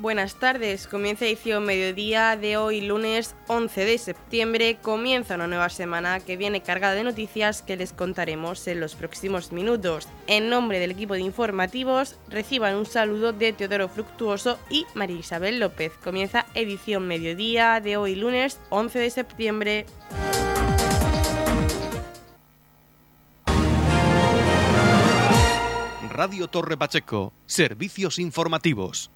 Buenas tardes, comienza edición mediodía de hoy lunes 11 de septiembre, comienza una nueva semana que viene cargada de noticias que les contaremos en los próximos minutos. En nombre del equipo de informativos, reciban un saludo de Teodoro Fructuoso y María Isabel López. Comienza edición mediodía de hoy lunes 11 de septiembre. Radio Torre Pacheco, servicios informativos.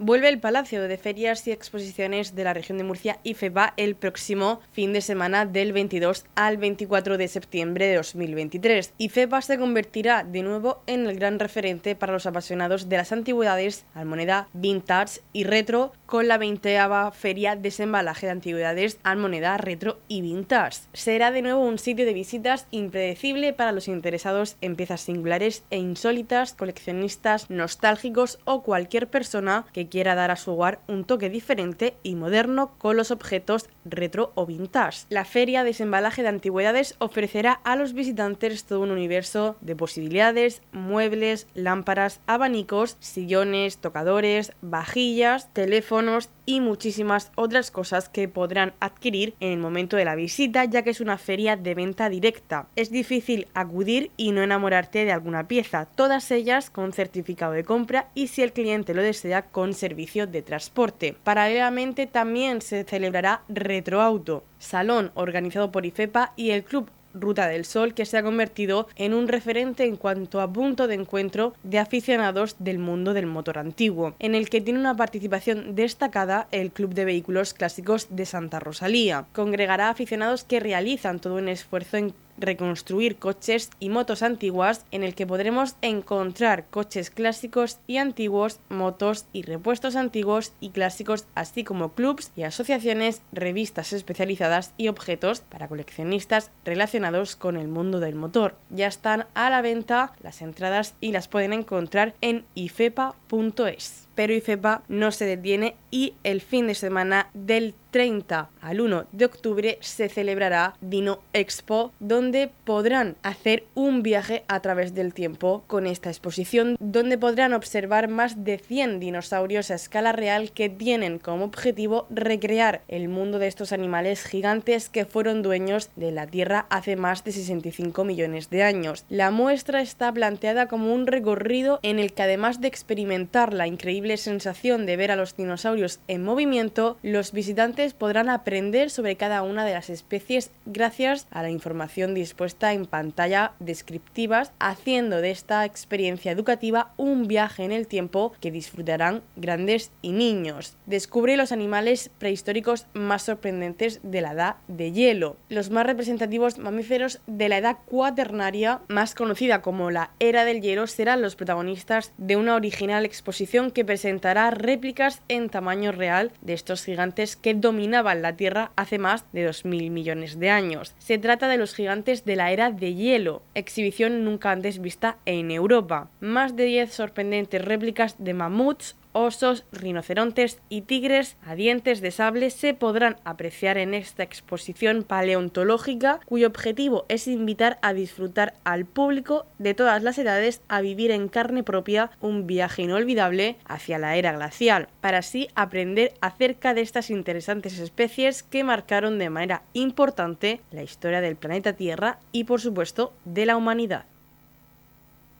Vuelve el Palacio de Ferias y Exposiciones de la región de Murcia y FEBA el próximo fin de semana del 22 al 24 de septiembre de 2023. Y FEBA se convertirá de nuevo en el gran referente para los apasionados de las antigüedades, almoneda, vintage y retro, con la 20 Feria Desembalaje de Antigüedades, almoneda, retro y vintage. Será de nuevo un sitio de visitas impredecible para los interesados en piezas singulares e insólitas, coleccionistas, nostálgicos o cualquier persona que quiera dar a su hogar un toque diferente y moderno con los objetos retro o vintage. La Feria Desembalaje de Antigüedades ofrecerá a los visitantes todo un universo de posibilidades, muebles, lámparas, abanicos, sillones, tocadores, vajillas, teléfonos y muchísimas otras cosas que podrán adquirir en el momento de la visita ya que es una feria de venta directa. Es difícil acudir y no enamorarte de alguna pieza, todas ellas con certificado de compra y si el cliente lo desea con servicio de transporte. Paralelamente también se celebrará Retroauto, salón organizado por IFEPA y el Club Ruta del Sol, que se ha convertido en un referente en cuanto a punto de encuentro de aficionados del mundo del motor antiguo, en el que tiene una participación destacada el Club de Vehículos Clásicos de Santa Rosalía. Congregará aficionados que realizan todo un esfuerzo en reconstruir coches y motos antiguas en el que podremos encontrar coches clásicos y antiguos, motos y repuestos antiguos y clásicos, así como clubs y asociaciones, revistas especializadas y objetos para coleccionistas relacionados con el mundo del motor. Ya están a la venta las entradas y las pueden encontrar en ifepa.es pero IFEPA no se detiene y el fin de semana del 30 al 1 de octubre se celebrará Dino Expo, donde podrán hacer un viaje a través del tiempo con esta exposición, donde podrán observar más de 100 dinosaurios a escala real que tienen como objetivo recrear el mundo de estos animales gigantes que fueron dueños de la Tierra hace más de 65 millones de años. La muestra está planteada como un recorrido en el que además de experimentar la increíble sensación de ver a los dinosaurios en movimiento, los visitantes podrán aprender sobre cada una de las especies gracias a la información dispuesta en pantalla descriptivas, haciendo de esta experiencia educativa un viaje en el tiempo que disfrutarán grandes y niños. Descubre los animales prehistóricos más sorprendentes de la edad de hielo, los más representativos mamíferos de la edad cuaternaria, más conocida como la era del hielo, serán los protagonistas de una original exposición que presentará réplicas en tamaño real de estos gigantes que dominaban la Tierra hace más de 2.000 millones de años. Se trata de los gigantes de la era de hielo, exhibición nunca antes vista en Europa. Más de 10 sorprendentes réplicas de mamuts, osos, rinocerontes y tigres a dientes de sable se podrán apreciar en esta exposición paleontológica cuyo objetivo es invitar a disfrutar al público de todas las edades a vivir en carne propia un viaje inolvidable hacia la era glacial, para así aprender acerca de estas interesantes especies que marcaron de manera importante la historia del planeta Tierra y por supuesto de la humanidad.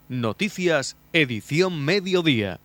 Noticias, edición mediodía.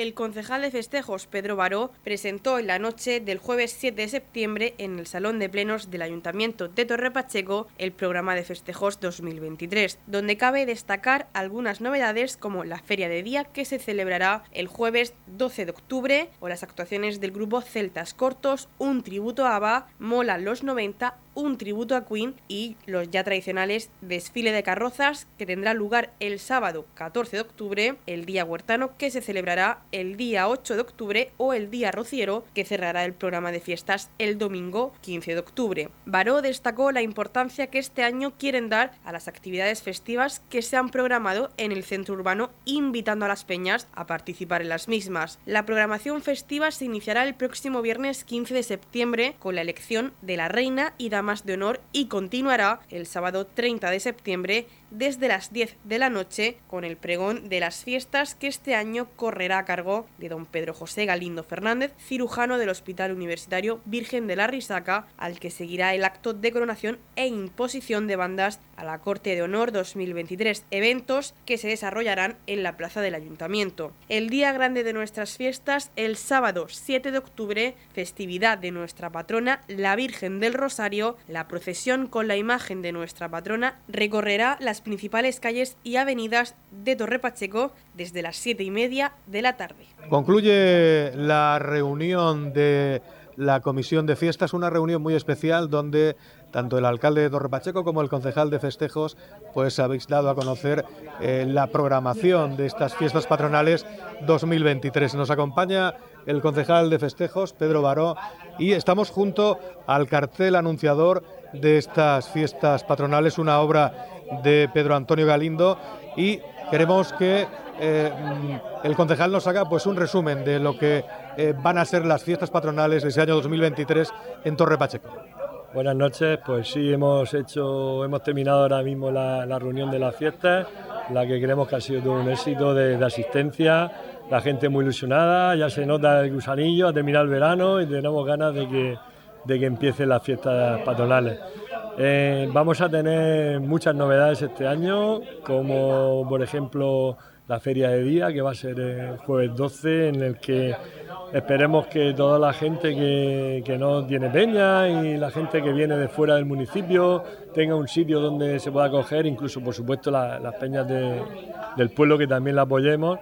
El concejal de festejos Pedro Baró presentó en la noche del jueves 7 de septiembre en el Salón de Plenos del Ayuntamiento de Torre Pacheco el programa de festejos 2023, donde cabe destacar algunas novedades como la Feria de Día que se celebrará el jueves 12 de octubre o las actuaciones del grupo Celtas Cortos, un tributo a ABBA, Mola los 90, un tributo a Queen y los ya tradicionales desfile de carrozas que tendrá lugar el sábado 14 de octubre, el día huertano que se celebrará el día 8 de octubre o el día rociero que cerrará el programa de fiestas el domingo 15 de octubre. Baró destacó la importancia que este año quieren dar a las actividades festivas que se han programado en el centro urbano invitando a las peñas a participar en las mismas. La programación festiva se iniciará el próximo viernes 15 de septiembre con la elección de la reina y dama damas de honor y continuará el sábado 30 de septiembre desde las 10 de la noche con el pregón de las fiestas que este año correrá a cargo de don Pedro José Galindo Fernández, cirujano del Hospital Universitario Virgen de la Risaca, al que seguirá el acto de coronación e imposición de bandas a la Corte de Honor 2023, eventos que se desarrollarán en la plaza del Ayuntamiento. El día grande de nuestras fiestas, el sábado 7 de octubre, festividad de nuestra patrona, la Virgen del Rosario, la procesión con la imagen de nuestra patrona recorrerá las principales calles y avenidas de Torre Pacheco desde las siete y media de la tarde. Concluye la reunión de la Comisión de Fiestas, una reunión muy especial donde tanto el alcalde de Torre Pacheco como el concejal de festejos pues habéis dado a conocer eh, la programación de estas fiestas patronales 2023. Nos acompaña el concejal de festejos, Pedro Baró, y estamos junto al cartel anunciador de estas fiestas patronales, una obra de Pedro Antonio Galindo y queremos que eh, mm, el concejal nos haga pues un resumen de lo que eh, van a ser las fiestas patronales de ese año 2023 en Torre Pacheco. Buenas noches, pues sí, hemos hecho, hemos terminado ahora mismo la, reunión de las fiestas, la que creemos que ha sido un éxito de, asistencia, la gente muy ilusionada, ya se nota el gusanillo, ha terminado el verano y tenemos ganas de que, de que empiecen las fiestas patronales. Eh, vamos a tener muchas novedades este año, como por ejemplo la feria de día, que va a ser el jueves 12, en el que esperemos que toda la gente que, no tiene peña y la gente que viene de fuera del municipio tenga un sitio donde se pueda acoger, incluso por supuesto las peñas del pueblo que también la apoyemos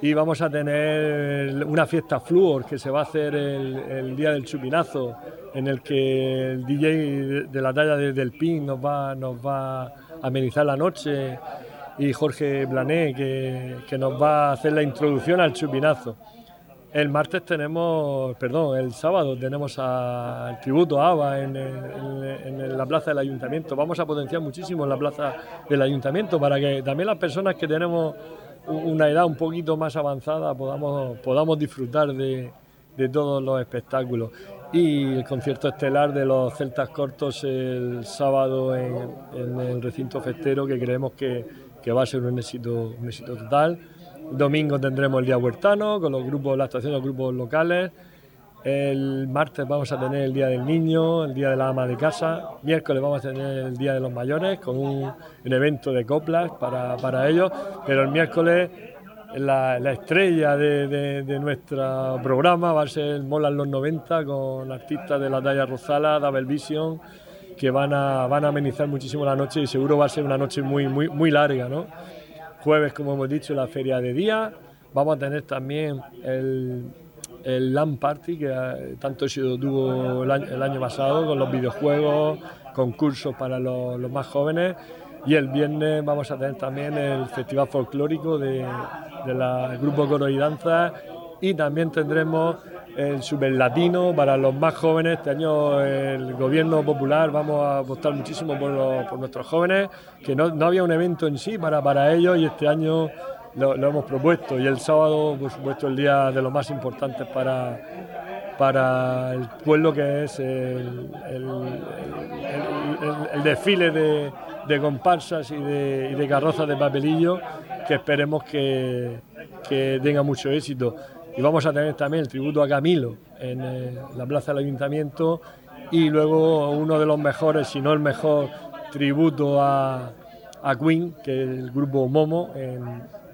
y vamos a tener una fiesta Fluor que se va a hacer el, día del chupinazo, en el que el DJ de la talla desde el PIN nos va, nos va a amenizar la noche y Jorge Blané que, nos va a hacer la introducción al chupinazo. El martes tenemos, perdón, el sábado tenemos al tributo a ABA en, en, la plaza del ayuntamiento. Vamos a potenciar muchísimo la plaza del ayuntamiento para que también las personas que tenemos una edad un poquito más avanzada podamos, podamos disfrutar de, todos los espectáculos. Y el concierto estelar de los Celtas Cortos el sábado en, el recinto festero, que creemos que, que, va a ser un éxito, un éxito total. Domingo tendremos el Día Huertano, con los grupos, la actuación de los grupos locales. El martes vamos a tener el Día del Niño, el Día de la Ama de Casa. Miércoles vamos a tener el Día de los Mayores con un, evento de coplas para, para, ellos. Pero el miércoles la, estrella de, nuestro programa va a ser el Mola en los 90 con artistas de la talla Rosala, Double Vision, que van a, van a amenizar muchísimo la noche y seguro va a ser una noche muy, muy, muy larga. ¿no? Jueves, como hemos dicho, la feria de día. Vamos a tener también el el LAN Party, que eh, tanto éxito tuvo el año, pasado con los videojuegos, concursos para los, más jóvenes. Y el viernes vamos a tener también el Festival Folclórico del de Grupo Coro y Danza. Y también tendremos el Super Latino para los más jóvenes. Este año el gobierno popular vamos a apostar muchísimo por, nuestros jóvenes, que no, no, había un evento en sí para, para ellos y este año lo, hemos propuesto y el sábado, por supuesto, el día de los más importantes para, para el pueblo, que es el, desfile de, comparsas y de, y carrozas de papelillo, que esperemos que, tenga mucho éxito. Y vamos a tener también el tributo a Camilo en eh, la plaza del ayuntamiento y luego uno de los mejores, si no el mejor, tributo a, a Queen, que es el grupo Momo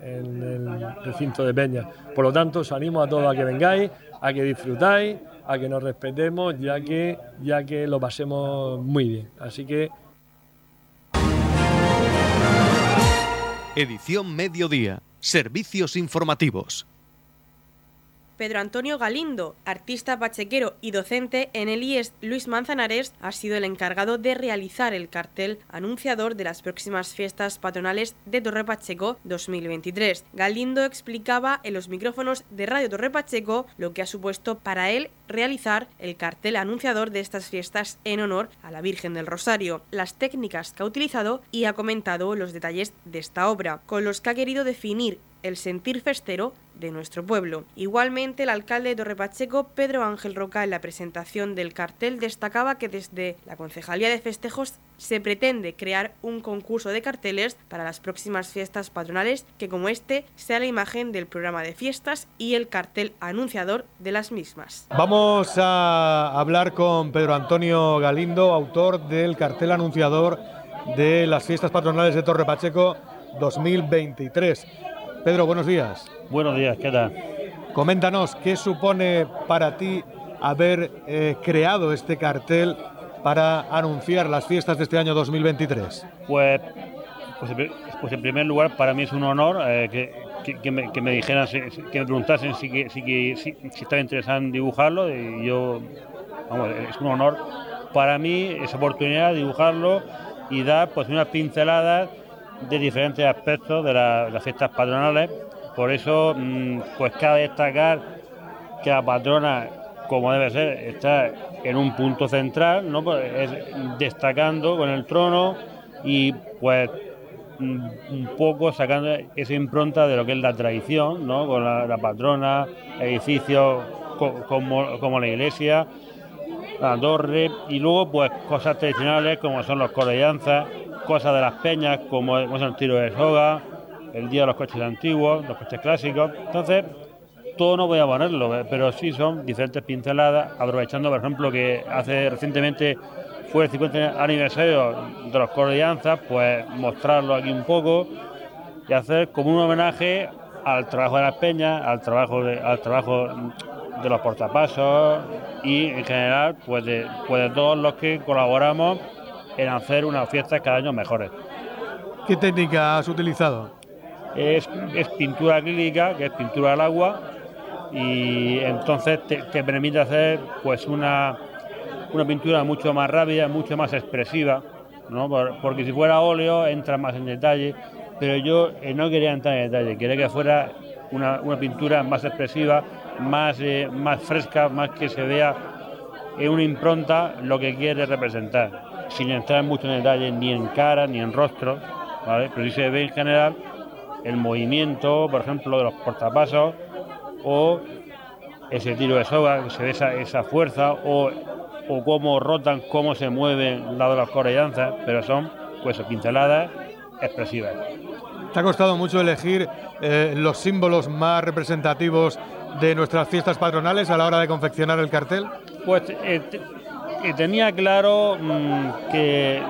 en el recinto de Peña. Por lo tanto, os animo a todos a que vengáis, a que disfrutáis, a que nos respetemos, ya que, ya que lo pasemos muy bien. Así que. Edición Mediodía. Servicios informativos. Pedro Antonio Galindo, artista pachequero y docente en el IES Luis Manzanares, ha sido el encargado de realizar el cartel anunciador de las próximas fiestas patronales de Torre Pacheco 2023. Galindo explicaba en los micrófonos de Radio Torre Pacheco lo que ha supuesto para él realizar el cartel anunciador de estas fiestas en honor a la Virgen del Rosario, las técnicas que ha utilizado y ha comentado los detalles de esta obra, con los que ha querido definir el sentir festero de nuestro pueblo. Igualmente, el alcalde de Torrepacheco, Pedro Ángel Roca, en la presentación del cartel destacaba que desde la Concejalía de Festejos se pretende crear un concurso de carteles para las próximas fiestas patronales que como este sea la imagen del programa de fiestas y el cartel anunciador de las mismas. Vamos a hablar con Pedro Antonio Galindo, autor del cartel anunciador de las fiestas patronales de Torre Pacheco 2023. Pedro, buenos días. Buenos días, ¿qué tal? Coméntanos, ¿qué supone para ti haber eh, creado este cartel para anunciar las fiestas de este año 2023? Pues, pues, pues en primer lugar, para mí es un honor eh, que, me, que, me, dijeran, que me preguntasen si, si, si, si, estaba interesado en dibujarlo. Y yo, vamos, es un honor para mí esa oportunidad de dibujarlo y dar pues unas pinceladas de diferentes aspectos de, las fiestas patronales. Por eso, mm, pues cabe destacar que la patrona, como debe ser, está en un punto central, ¿no? Pues, destacando con el trono y pues mm, un poco sacando esa impronta de lo que es la tradición, ¿no? con la, patrona, edificios como, como, la iglesia, la torre, y luego pues cosas tradicionales como son los corellanzas, cosas de las peñas, como, es el tiro de soga, el día de los coches antiguos, los coches clásicos. Entonces, todo no voy a ponerlo, eh, pero sí son diferentes pinceladas, aprovechando, por ejemplo, que hace recientemente fue el 50 aniversario de los Cordianzas, pues mostrarlo aquí un poco y hacer como un homenaje al trabajo de las peñas, al trabajo de, al trabajo de los portapasos y en general pues de, pues de todos los que colaboramos en hacer unas fiestas cada año mejores. ¿Qué técnica has utilizado? Es, pintura acrílica, que es pintura al agua, y entonces te, permite hacer pues una, una pintura mucho más rápida, mucho más expresiva, ¿no? porque si fuera óleo entra más en detalle, pero yo eh, no quería entrar en detalle, quería que fuera una, pintura más expresiva, más, eh, más fresca, más que se vea en una impronta lo que quiere representar sin entrar mucho en detalle ni en cara ni en rostro, ¿vale? pero sí se ve en general el movimiento, por ejemplo, de los portapasos o ese tiro de soga, se ve esa, fuerza o, o, cómo rotan, cómo se mueven lado de las corellanzas, pero son pues pinceladas expresivas. ¿Te ha costado mucho elegir eh, los símbolos más representativos de nuestras fiestas patronales a la hora de confeccionar el cartel? Pues eh, tenía claro mm, que,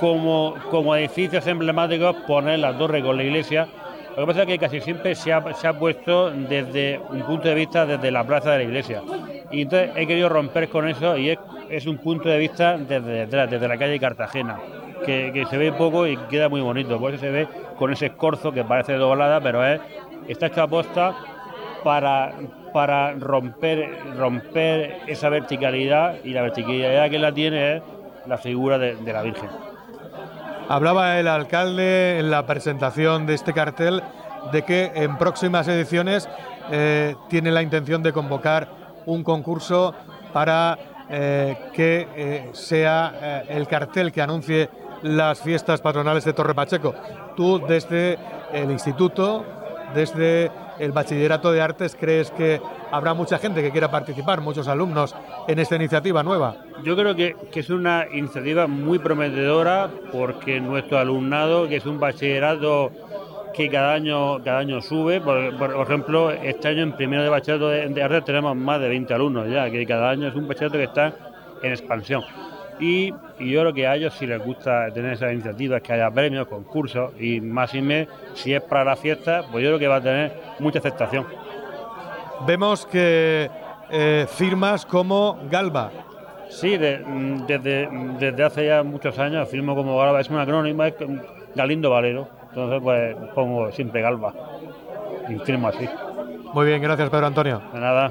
como, como edificios emblemáticos poner la torre con la iglesia. Lo que pasa es que casi siempre se ha, se ha puesto desde un punto de vista desde la plaza de la iglesia. Y entonces he querido romper con eso y es, es un punto de vista desde detrás, desde la calle Cartagena, que, que, se ve poco y queda muy bonito. Por eso se ve con ese escorzo que parece doblada, pero es, está hecho a posta para, para romper, romper esa verticalidad y la verticalidad que la tiene es la figura de, la Virgen. Hablaba el alcalde en la presentación de este cartel de que en próximas ediciones eh, tiene la intención de convocar un concurso para eh, que eh, sea el cartel que anuncie las fiestas patronales de Torre Pacheco. Tú desde el instituto, desde el Bachillerato de Artes, ¿crees que habrá mucha gente que quiera participar, muchos alumnos, en esta iniciativa nueva? Yo creo que, es una iniciativa muy prometedora porque nuestro alumnado, que es un bachillerato que cada año, cada año sube, por, ejemplo, este año en primero de bachillerato de, de artes tenemos más de 20 alumnos ya, que cada año es un bachillerato que está en expansión. Y, yo creo que a ellos si les gusta tener esas iniciativas, que haya premios, concursos y más y menos, si es para la fiesta, pues yo creo que va a tener mucha aceptación. Vemos que eh, firmas como Galba. Sí, desde, desde hace ya muchos años firmo como Galba, es un acrónimo, es Galindo Valero, entonces pues pongo siempre Galba y firmo así. Muy bien, gracias Pedro Antonio. De nada.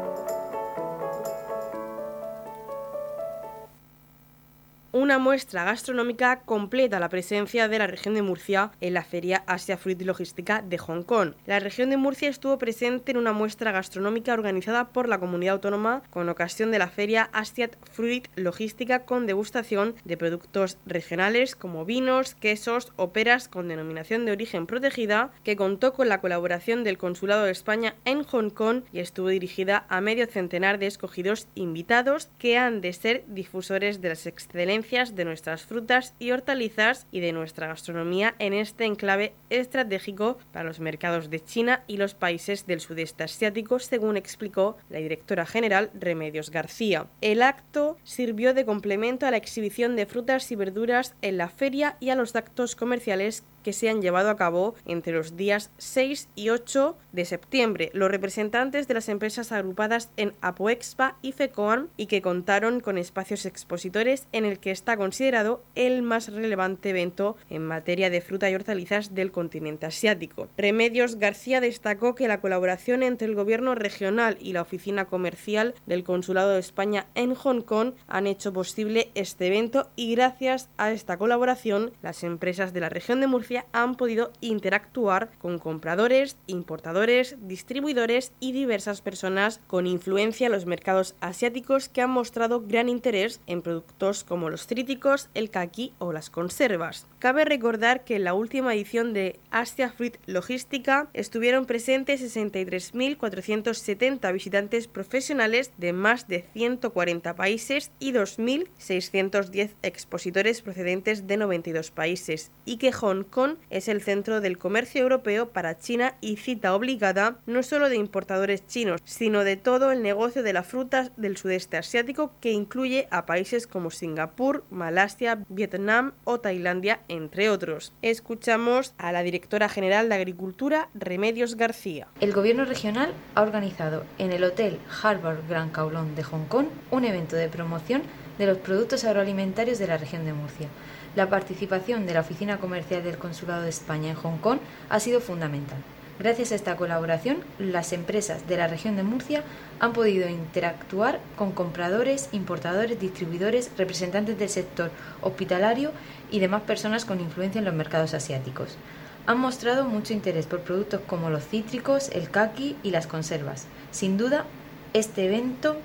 Una muestra gastronómica completa la presencia de la región de Murcia en la Feria Asia Fruit Logística de Hong Kong. La región de Murcia estuvo presente en una muestra gastronómica organizada por la comunidad autónoma con ocasión de la Feria Asia Fruit Logística con degustación de productos regionales como vinos, quesos o peras con denominación de origen protegida, que contó con la colaboración del Consulado de España en Hong Kong y estuvo dirigida a medio centenar de escogidos invitados que han de ser difusores de las excelencias de nuestras frutas y hortalizas y de nuestra gastronomía en este enclave estratégico para los mercados de China y los países del sudeste asiático, según explicó la directora general Remedios García. El acto sirvió de complemento a la exhibición de frutas y verduras en la feria y a los actos comerciales que se han llevado a cabo entre los días 6 y 8 de septiembre. Los representantes de las empresas agrupadas en Apoexpa y FECOAN y que contaron con espacios expositores en el que está considerado el más relevante evento en materia de fruta y hortalizas del continente asiático. Remedios García destacó que la colaboración entre el gobierno regional y la oficina comercial del Consulado de España en Hong Kong han hecho posible este evento y gracias a esta colaboración las empresas de la región de Murcia han podido interactuar con compradores, importadores, distribuidores y diversas personas con influencia en los mercados asiáticos que han mostrado gran interés en productos como los críticos, el kaki o las conservas. Cabe recordar que en la última edición de Asia Fruit Logística estuvieron presentes 63.470 visitantes profesionales de más de 140 países y 2.610 expositores procedentes de 92 países y que Hong Kong es el centro del comercio europeo para China y cita obligada no solo de importadores chinos, sino de todo el negocio de la fruta del sudeste asiático que incluye a países como Singapur, Malasia, Vietnam o Tailandia, entre otros. Escuchamos a la directora general de Agricultura, Remedios García. El gobierno regional ha organizado en el Hotel Harbour Grand Kowloon de Hong Kong un evento de promoción de los productos agroalimentarios de la región de Murcia. La participación de la Oficina Comercial del Consulado de España en Hong Kong ha sido fundamental. Gracias a esta colaboración, las empresas de la región de Murcia han podido interactuar con compradores, importadores, distribuidores, representantes del sector hospitalario y demás personas con influencia en los mercados asiáticos. Han mostrado mucho interés por productos como los cítricos, el kaki y las conservas. Sin duda, este evento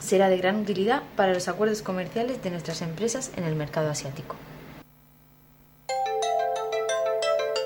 será de gran utilidad para los acuerdos comerciales de nuestras empresas en el mercado asiático.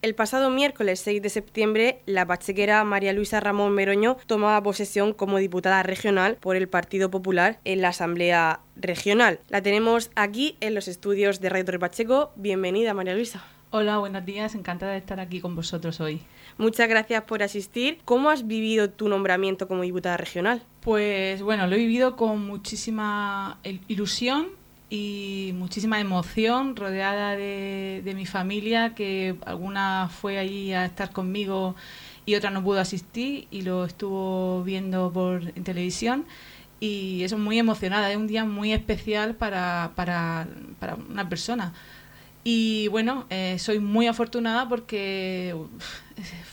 El pasado miércoles 6 de septiembre, la pachequera María Luisa Ramón Meroño tomaba posesión como diputada regional por el Partido Popular en la Asamblea Regional. La tenemos aquí en los estudios de Radio Torre Pacheco. Bienvenida, María Luisa. Hola, buenos días. Encantada de estar aquí con vosotros hoy. Muchas gracias por asistir. ¿Cómo has vivido tu nombramiento como diputada regional? Pues bueno, lo he vivido con muchísima ilusión y muchísima emoción rodeada de, mi familia, que alguna fue allí a estar conmigo y otra no pudo asistir y lo estuvo viendo por en televisión. Y eso muy emocionada, es un día muy especial para, para, para una persona. Y bueno, eh, soy muy afortunada porque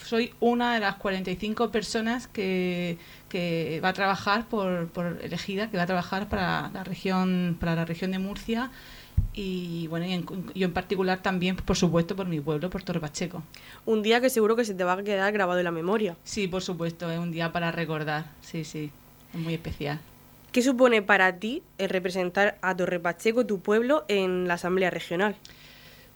soy una de las 45 personas que, que va a trabajar por, por, elegida, que va a trabajar para la región, para la región de Murcia y bueno, y yo en particular también, por supuesto, por mi pueblo, por Torre Pacheco. Un día que seguro que se te va a quedar grabado en la memoria. Sí, por supuesto, es un día para recordar, sí, sí, es muy especial. ¿Qué supone para ti el representar a Torre Pacheco, tu pueblo, en la Asamblea Regional?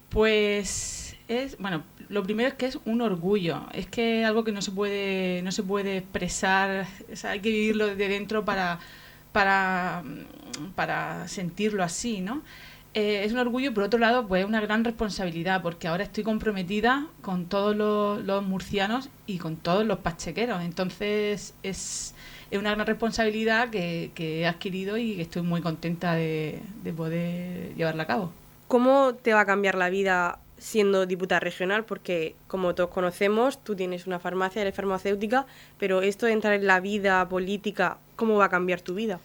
Pues es, bueno, lo primero es que es un orgullo, es que es algo que no se puede, no se puede expresar, hay que vivirlo de dentro para, para, para sentirlo así, ¿no? Eh, es un orgullo por otro lado, pues una gran responsabilidad, porque ahora estoy comprometida con todos los, murcianos y con todos los pachequeros. Entonces es, una gran responsabilidad que, he adquirido y que estoy muy contenta de, de poder llevarla a cabo. ¿Cómo te va a cambiar la vida siendo diputada regional, porque como todos conocemos, tú tienes una farmacia, eres farmacéutica, pero esto de entrar en la vida política, ¿cómo va a cambiar tu vida?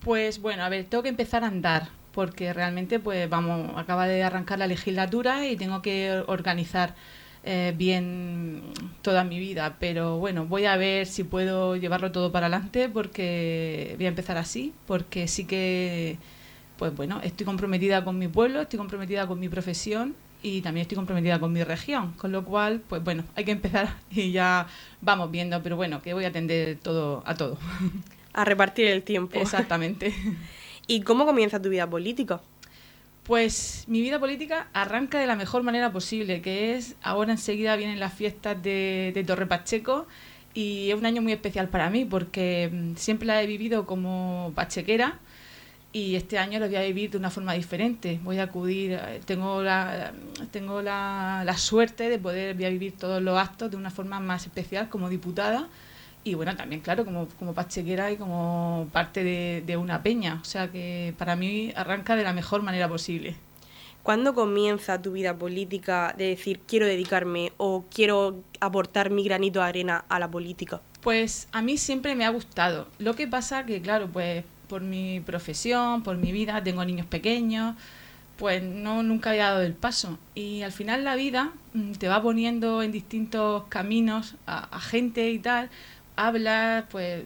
Pues bueno, a ver, tengo que empezar a andar, porque realmente, pues vamos, acaba de arrancar la legislatura y tengo que organizar eh, bien toda mi vida, pero bueno, voy a ver si puedo llevarlo todo para adelante, porque voy a empezar así, porque sí que, pues bueno, estoy comprometida con mi pueblo, estoy comprometida con mi profesión y también estoy comprometida con mi región, con lo cual, pues bueno, hay que empezar y ya vamos viendo, pero bueno, que voy a atender todo a todo. A repartir el tiempo. Exactamente. ¿Y cómo comienza tu vida política? Pues mi vida política arranca de la mejor manera posible, que es ahora enseguida vienen las fiestas de, de Torre Pacheco y es un año muy especial para mí porque mm, siempre la he vivido como pachequera y este año lo voy a vivir de una forma diferente. Voy a acudir, eh, tengo la, tengo la, la suerte de poder voy a vivir todos los actos de una forma más especial como diputada y bueno, también claro, como, como pachequera y como parte de, de una peña. O sea que para mí arranca de la mejor manera posible. ¿Cuándo comienza tu vida política de decir quiero dedicarme o quiero aportar mi granito de arena a la política? Pues a mí siempre me ha gustado. Lo que pasa que, claro, pues por mi profesión, por mi vida, tengo niños pequeños, pues no nunca había dado el paso. Y al final la vida mm, te va poniendo en distintos caminos a, gente y tal, hablas, pues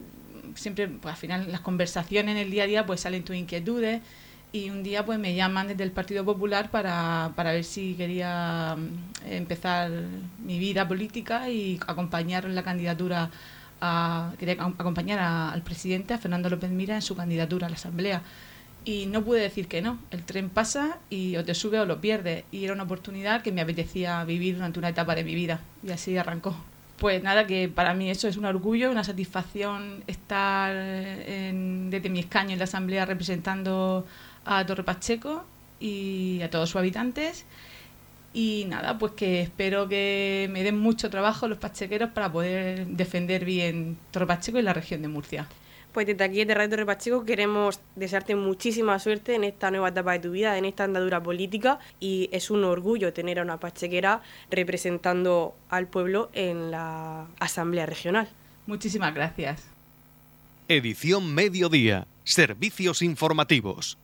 siempre, pues al final las conversaciones en el día a día pues salen tus inquietudes y un día pues me llaman desde el Partido Popular para, para ver si quería mm, empezar mi vida política y acompañar la candidatura quería acompañar al presidente, a Fernando López Mira, en su candidatura a la Asamblea. Y no pude decir que no. El tren pasa y o te sube o lo pierdes. Y era una oportunidad que me apetecía vivir durante una etapa de mi vida. Y así arrancó. Pues nada, que para mí eso es un orgullo, una satisfacción estar desde mi escaño en la Asamblea representando a Torre Pacheco y a todos sus habitantes y nada, pues que espero que me den mucho trabajo los pachequeros para poder defender bien Torre Pacheco y la región de Murcia. Pues desde aquí, desde Radio Torre Pacheco, queremos desearte muchísima suerte en esta nueva etapa de tu vida, en esta andadura política, y es un orgullo tener a una pachequera representando al pueblo en la Asamblea Regional. Muchísimas gracias. Edición Mediodía. Servicios informativos.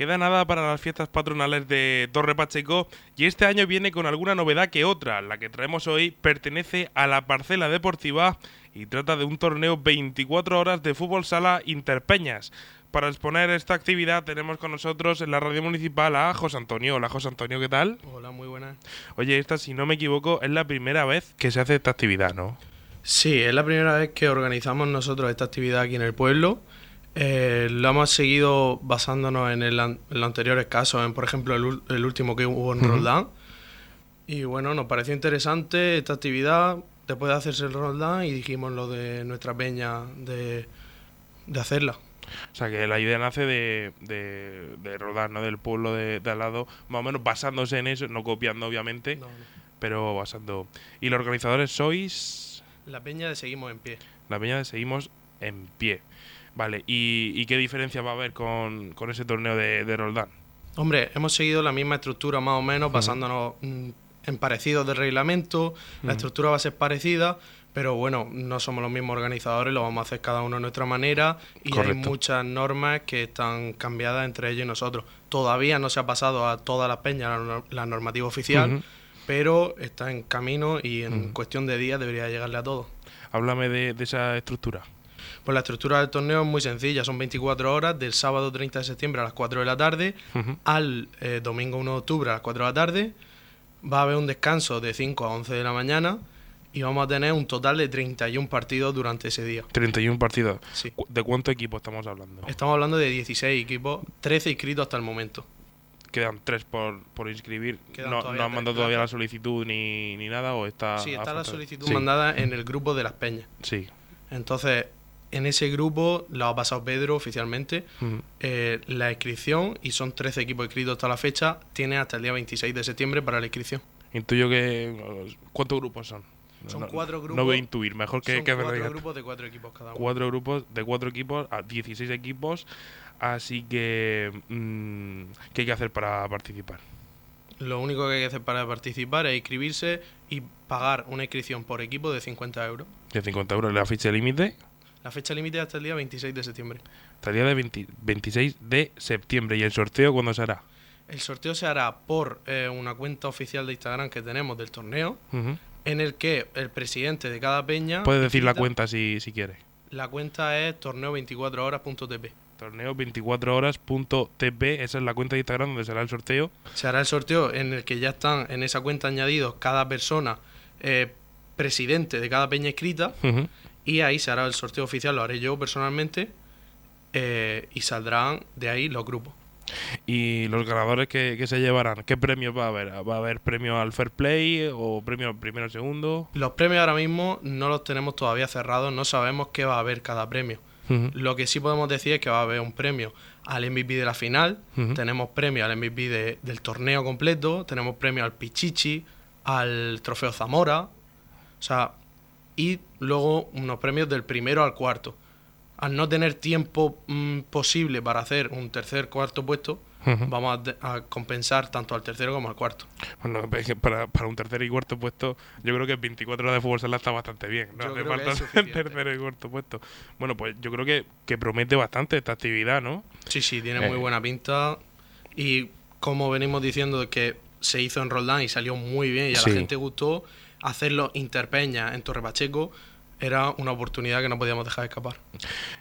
Queda nada para las fiestas patronales de Torre Pacheco y este año viene con alguna novedad que otra. La que traemos hoy pertenece a la parcela deportiva y trata de un torneo 24 horas de fútbol sala Interpeñas. Para exponer esta actividad tenemos con nosotros en la radio municipal a José Antonio. Hola José Antonio, ¿qué tal? Hola, muy buenas. Oye, esta si no me equivoco es la primera vez que se hace esta actividad, ¿no? Sí, es la primera vez que organizamos nosotros esta actividad aquí en el pueblo eh, lo hemos seguido basándonos en, el, los anteriores casos, en por ejemplo el, último que hubo en Roldán. Y bueno, nos pareció interesante esta actividad después de hacerse el Roldán y dijimos lo de nuestra peña de, hacerla. O sea, que la idea nace de, de, de Roldán, ¿no? Del pueblo de, al lado, más o menos basándose en eso, no copiando obviamente, pero basando. ¿Y los organizadores sois? La peña de Seguimos en Pie. La peña de Seguimos en Pie. Vale, ¿y, qué diferencia va a haber con, ese torneo de, de, Roldán? Hombre, hemos seguido la misma estructura más o menos, basándonos mm, en parecidos de reglamento, la estructura va a ser parecida, pero bueno, no somos los mismos organizadores, lo vamos a hacer cada uno a nuestra manera y hay muchas normas que están cambiadas entre ellos y nosotros. Todavía no se ha pasado a todas las peñas la, normativa oficial, pero está en camino y en cuestión de días debería llegarle a todos. Háblame de esa estructura. Pues la estructura del torneo es muy sencilla, son 24 horas del sábado 30 de septiembre a las 4 de la tarde al eh, domingo 1 de octubre a las 4 de la tarde. Va a haber un descanso de 5 a 11 de la mañana y vamos a tener un total de 31 partidos durante ese día. 31 partidos. Sí. ¿De cuántos equipos estamos hablando? Estamos hablando de 16 equipos, 13 inscritos hasta el momento. Quedan 3 por, por inscribir. no, no han mandado todavía la solicitud ni, nada o está... Sí, está la solicitud mandada en el grupo de las peñas. Sí. Entonces, en ese grupo lo ha pasado Pedro oficialmente eh, la inscripción y son 13 equipos inscritos hasta la fecha. Tiene hasta el día 26 de septiembre para la inscripción. Intuyo que... ¿Cuántos grupos son? Son No- cuatro No grupos. voy a intuir, mejor que, son que cuatro digas. grupos de cuatro equipos cada uno. Cuatro grupos, de cuatro equipos a 16 equipos. Así que... mm, ¿Qué hay que hacer para participar? Lo único que hay que hacer para participar es inscribirse y pagar una inscripción por equipo de 50 euros. De 50 euros la ficha límite. La fecha límite es hasta el día 26 de septiembre. Hasta el día de 20 26 de septiembre. ¿Y el sorteo cuándo será? El sorteo se hará por eh, una cuenta oficial de Instagram que tenemos del torneo, en el que el presidente de cada peña... Puedes decir la cuenta si, si quieres. La cuenta es torneo24horas.tp. Torneo 24horas.tp, esa es la cuenta de Instagram donde será el sorteo. Se hará el sorteo en el que ya están en esa cuenta añadidos cada persona eh, presidente de cada peña escrita. Y ahí se hará el sorteo oficial, lo haré yo personalmente eh, y saldrán de ahí los grupos. Y los ganadores que, que se llevarán, ¿qué premios va a haber? ¿Va a haber premio al Fair Play o premio primero o segundo? Los premios ahora mismo no los tenemos todavía cerrados, no sabemos qué va a haber cada premio. Lo que sí podemos decir es que va a haber un premio al MVP de la final, tenemos premio al MVP de- del torneo completo, tenemos premio al Pichichi, al Trofeo Zamora, o sea, y luego unos premios del primero al cuarto. Al no tener tiempo mm, posible para hacer un tercer cuarto puesto, vamos a compensar tanto al tercero como al cuarto. Bueno, es que para, para un tercer y cuarto puesto, yo creo que 24 horas de fútbol sala está bastante bien. No Yo hace creo que falta es suficiente. tercer y cuarto puesto. Bueno, pues yo creo que, que promete bastante esta actividad, ¿no? Sí, sí, tiene Eh. muy buena pinta. Y como venimos diciendo que se hizo en Roldán y salió muy bien y a Sí. la gente gustó, hacerlo Interpeña en Torre Pacheco era una oportunidad que no podíamos dejar escapar.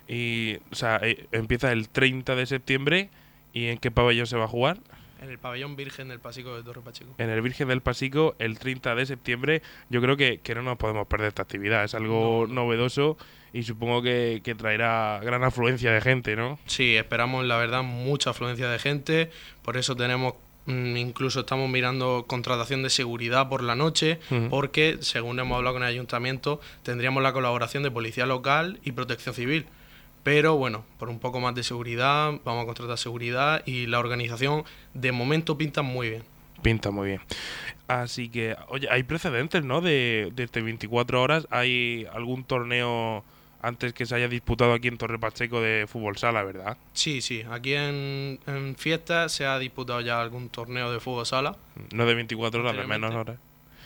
Y, o sea, eh, empieza el 30 de septiembre. ¿Y en qué pabellón se va a jugar? En el pabellón Virgen del Pasico de Torre Pacheco. En el Virgen del Pasico, el 30 de septiembre. Yo creo que, que no nos podemos perder esta actividad. Es algo novedoso y supongo que, que traerá gran afluencia de gente, ¿no? Sí, esperamos la verdad mucha afluencia de gente, por eso tenemos incluso estamos mirando contratación de seguridad por la noche, porque según hemos hablado con el ayuntamiento, tendríamos la colaboración de policía local y protección civil. Pero bueno, por un poco más de seguridad, vamos a contratar seguridad y la organización de momento pinta muy bien. Pinta muy bien. Así que, oye, hay precedentes, ¿no? De, de este 24 horas. ¿Hay algún torneo antes que se haya disputado aquí en Torre Pacheco de fútbol sala, verdad? Sí, sí, aquí en, en fiesta se ha disputado ya algún torneo de fútbol sala. No de 24 horas, de menos horas.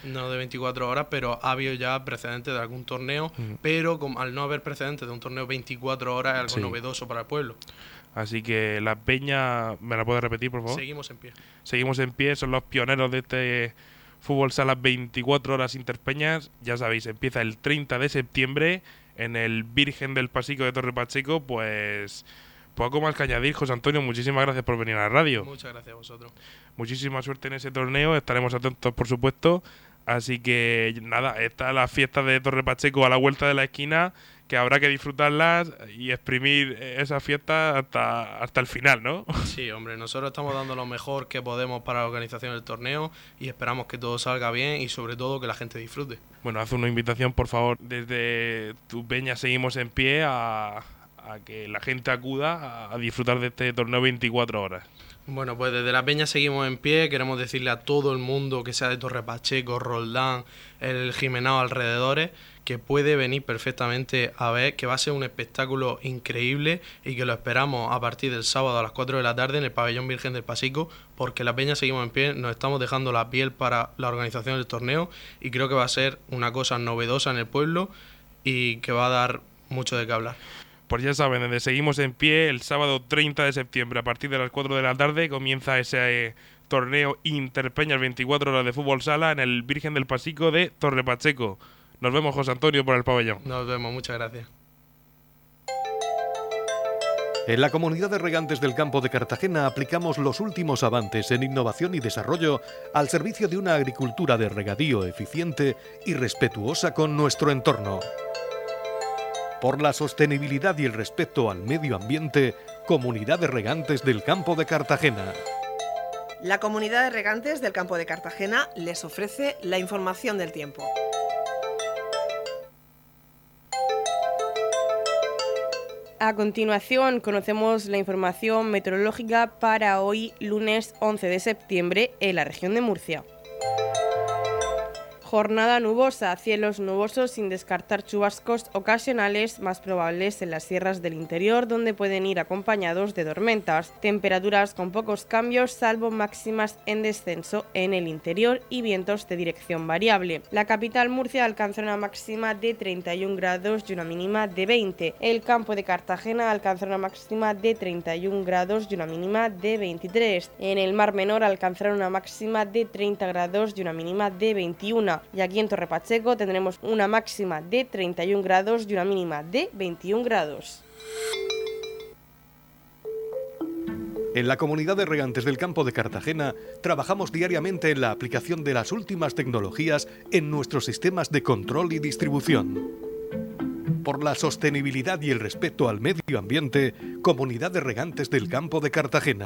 no de 24 horas, pero ha habido ya precedentes de algún torneo, pero como al no haber precedentes de un torneo 24 horas es algo Sí. novedoso para el pueblo. Así que la peña, ¿me la puedes repetir, por favor? Seguimos en pie. Seguimos en pie, son los pioneros de este fútbol sala 24 horas interpeñas. Ya sabéis, empieza el 30 de septiembre en el Virgen del Pasico de Torre Pacheco. Pues poco más que añadir, José Antonio. Muchísimas gracias por venir a la radio. Muchas gracias a vosotros. Muchísima suerte en ese torneo, estaremos atentos, por supuesto. Así que nada, está la fiesta de Torre Pacheco a la vuelta de la esquina, que habrá que disfrutarlas y exprimir esa fiesta hasta, hasta el final, ¿no? Sí, hombre, nosotros estamos dando lo mejor que podemos para la organización del torneo y esperamos que todo salga bien y sobre todo que la gente disfrute. Bueno, haz una invitación, por favor, desde tu peña seguimos en pie a, a que la gente acuda a, a disfrutar de este torneo 24 horas. Bueno, pues desde la Peña seguimos en pie. Queremos decirle a todo el mundo que sea de Torre Pacheco, Roldán, el Jimenao alrededores, que puede venir perfectamente a ver que va a ser un espectáculo increíble y que lo esperamos a partir del sábado a las 4 de la tarde en el Pabellón Virgen del Pasico, porque la Peña seguimos en pie, nos estamos dejando la piel para la organización del torneo y creo que va a ser una cosa novedosa en el pueblo y que va a dar mucho de qué hablar. Pues ya saben, desde seguimos en pie el sábado 30 de septiembre a partir de las 4 de la tarde comienza ese eh, torneo Interpeñas 24 horas de fútbol sala en el Virgen del Pasico de Torre Pacheco. Nos vemos, José Antonio, por el pabellón. Nos vemos, muchas gracias. En la comunidad de regantes del campo de Cartagena aplicamos los últimos avances en innovación y desarrollo al servicio de una agricultura de regadío eficiente y respetuosa con nuestro entorno. Por la sostenibilidad y el respeto al medio ambiente, Comunidad de Regantes del Campo de Cartagena. La comunidad de regantes del campo de Cartagena les ofrece la información del tiempo. A continuación conocemos la información meteorológica para hoy lunes 11 de septiembre en la región de Murcia. Jornada nubosa, cielos nubosos sin descartar chubascos ocasionales más probables en las sierras del interior donde pueden ir acompañados de tormentas. Temperaturas con pocos cambios salvo máximas en descenso en el interior y vientos de dirección variable. La capital Murcia alcanza una máxima de 31 grados y una mínima de 20. El campo de Cartagena alcanza una máxima de 31 grados y una mínima de 23. En el Mar Menor alcanzará una máxima de 30 grados y una mínima de 21 y aquí en Torre Pacheco tendremos una máxima de 31 grados y una mínima de 21 grados. En la comunidad de regantes del campo de Cartagena trabajamos diariamente en la aplicación de las últimas tecnologías en nuestros sistemas de control y distribución. Por la sostenibilidad y el respeto al medio ambiente, Comunidad de Regantes del Campo de Cartagena.